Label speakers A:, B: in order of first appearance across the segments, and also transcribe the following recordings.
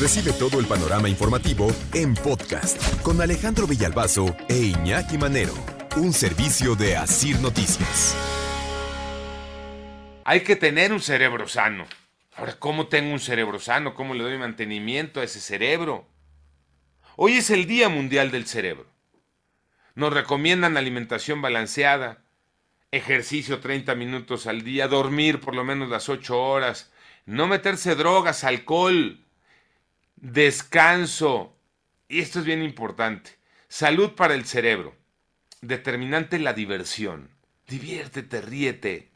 A: Recibe todo el panorama informativo en podcast con Alejandro Villalbazo e Iñaki Manero, un servicio de Asir Noticias.
B: Hay que tener un cerebro sano. Ahora, ¿cómo tengo un cerebro sano? ¿Cómo le doy mantenimiento a ese cerebro? Hoy es el Día Mundial del Cerebro. Nos recomiendan alimentación balanceada, ejercicio 30 minutos al día, dormir por lo menos las 8 horas, no meterse drogas, alcohol, descanso. Y esto es bien importante. Salud para el cerebro. Determinante la diversión. Diviértete, ríete.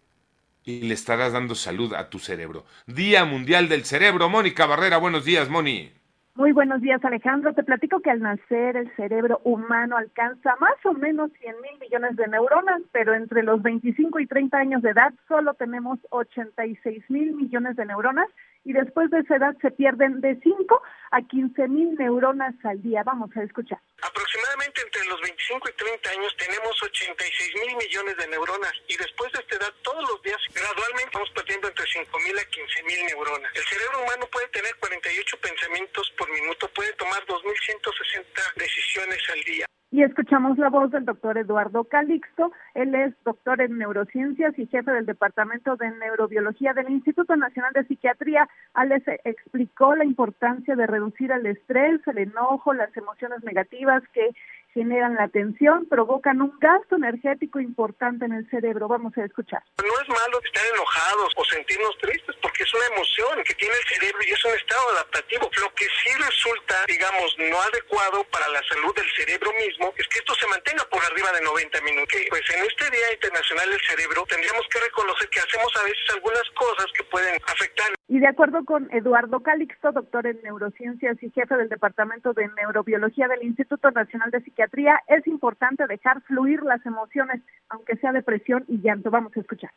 B: Y le estarás dando salud a tu cerebro. Día Mundial del Cerebro. Mónica Barrera, buenos días, Moni.
C: Muy buenos días, Alejandro. Te platico que al nacer el cerebro humano alcanza más o menos 100 mil millones de neuronas, pero entre los 25 y 30 años de edad solo tenemos 86 mil millones de neuronas y después de esa edad se pierden de 5 a 15 mil neuronas al día. Vamos a escuchar.
D: Aproximadamente entre los 25 y 30 años tenemos 86 mil millones de neuronas y después de esta edad todos los días gradualmente vamos perdiendo entre 5 mil a 15 mil neuronas. El cerebro humano puede tener 48 pensamientos por minuto, puede tomar 2.160 decisiones al día.
C: Y escuchamos la voz del doctor Eduardo Calixto. Él es doctor en neurociencias y jefe del Departamento de Neurobiología del Instituto Nacional de Psiquiatría. Alex explicó la importancia de reducir el estrés, el enojo, las emociones negativas que generan la tensión, provocan un gasto energético importante en el cerebro. Vamos a escuchar.
D: No es malo estar enojados o sentirnos tristes porque es una emoción que tiene el cerebro y es un estado adaptativo. Lo que sí resulta, digamos, no adecuado para la salud del cerebro mismo es que esto se mantenga por arriba de 90 minutos. Pues en este Día Internacional del Cerebro tendríamos que reconocer que hacemos a veces algunas cosas que pueden afectar.
C: Y de acuerdo con Eduardo Calixto, doctor en neurociencias y jefe del Departamento de Neurobiología del Instituto Nacional de Psiquiatría, es importante dejar fluir las emociones, aunque sea depresión y llanto. Vamos a escuchar.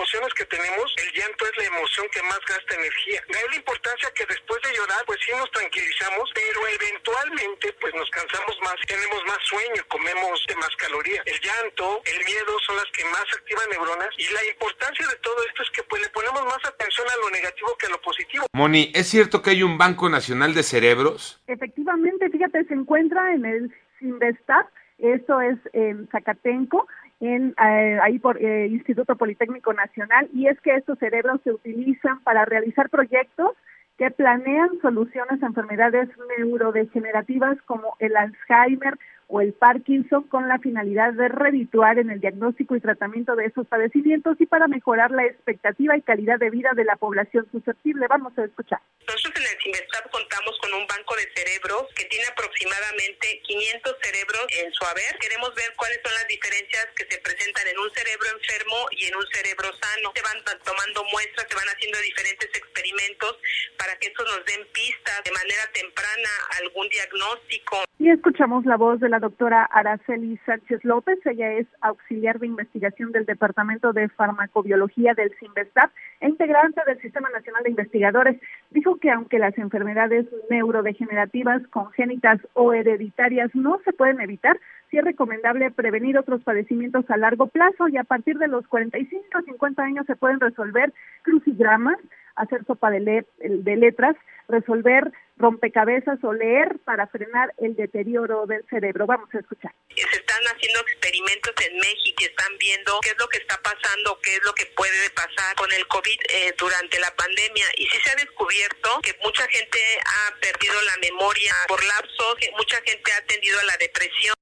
D: Emociones que tenemos, el llanto es la emoción que más gasta energía. Da la importancia que después de llorar, pues sí nos tranquilizamos, pero eventualmente pues nos cansamos más, tenemos más sueño, comemos más calorías. El llanto, el miedo son las que más activan neuronas y la importancia de todo esto es que pues le ponemos más atención a lo negativo que a lo positivo.
B: Moni, ¿es cierto que hay un Banco Nacional de Cerebros?
C: Efectivamente, fíjate, se encuentra en el Sinvestat, eso es en Zacatenco, en eh, ahí por eh, Instituto Politécnico Nacional, y es que estos cerebros se utilizan para realizar proyectos que planean soluciones a enfermedades neurodegenerativas como el Alzheimer o el Parkinson con la finalidad de redituar en el diagnóstico y tratamiento de esos padecimientos y para mejorar la expectativa y calidad de vida de la población susceptible. Vamos a escuchar.
E: Nosotros en el CIMESTAP contamos con un banco de cerebros que tiene aproximadamente 500 cerebros en su haber. Queremos ver cuáles son las diferencias que se presentan en un cerebro enfermo y en un cerebro sano. Se van tomando muestras, se van haciendo diferentes experimentos para que eso nos den pistas de manera temprana algún diagnóstico.
C: Y escuchamos la voz de la doctora Araceli Sánchez López. Ella es auxiliar de investigación del Departamento de Farmacobiología del CIMBESTAP e integrante del Sistema Nacional de Investigadores. Dijo que aunque las enfermedades neurodegenerativas, congénitas o hereditarias no se pueden evitar, sí es recomendable prevenir otros padecimientos a largo plazo y a partir de los 45 o 50 años se pueden resolver crucigramas, hacer sopa de, de letras, resolver rompecabezas o leer para frenar el deterioro del cerebro. Vamos a escuchar.
E: Se están haciendo experimentos en México y están viendo qué es lo que está pasando, qué es lo que puede pasar con el COVID eh, durante la pandemia. Y sí se ha descubierto que mucha gente ha perdido la memoria por lapsos, que mucha gente ha atendido a la depresión.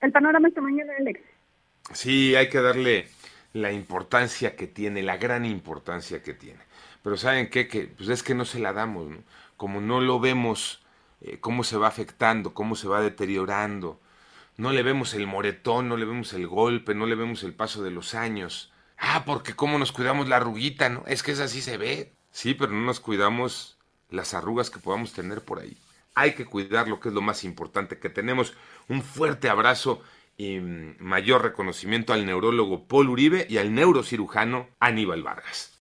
C: El panorama esta mañana, Alex.
B: Sí, hay que darle la importancia que tiene, la gran importancia que tiene. Pero ¿saben qué? Que pues es que no se la damos, ¿no? Como no lo vemos eh, cómo se va afectando, cómo se va deteriorando, no le vemos el moretón, no le vemos el golpe, no le vemos el paso de los años. Ah, porque cómo nos cuidamos la arruguita, ¿no? Es que esa sí se ve. Sí, pero no nos cuidamos las arrugas que podamos tener por ahí. Hay que cuidar lo que es lo más importante que tenemos. Un fuerte abrazo y mayor reconocimiento al neurólogo Paul Uribe y al neurocirujano Aníbal Vargas.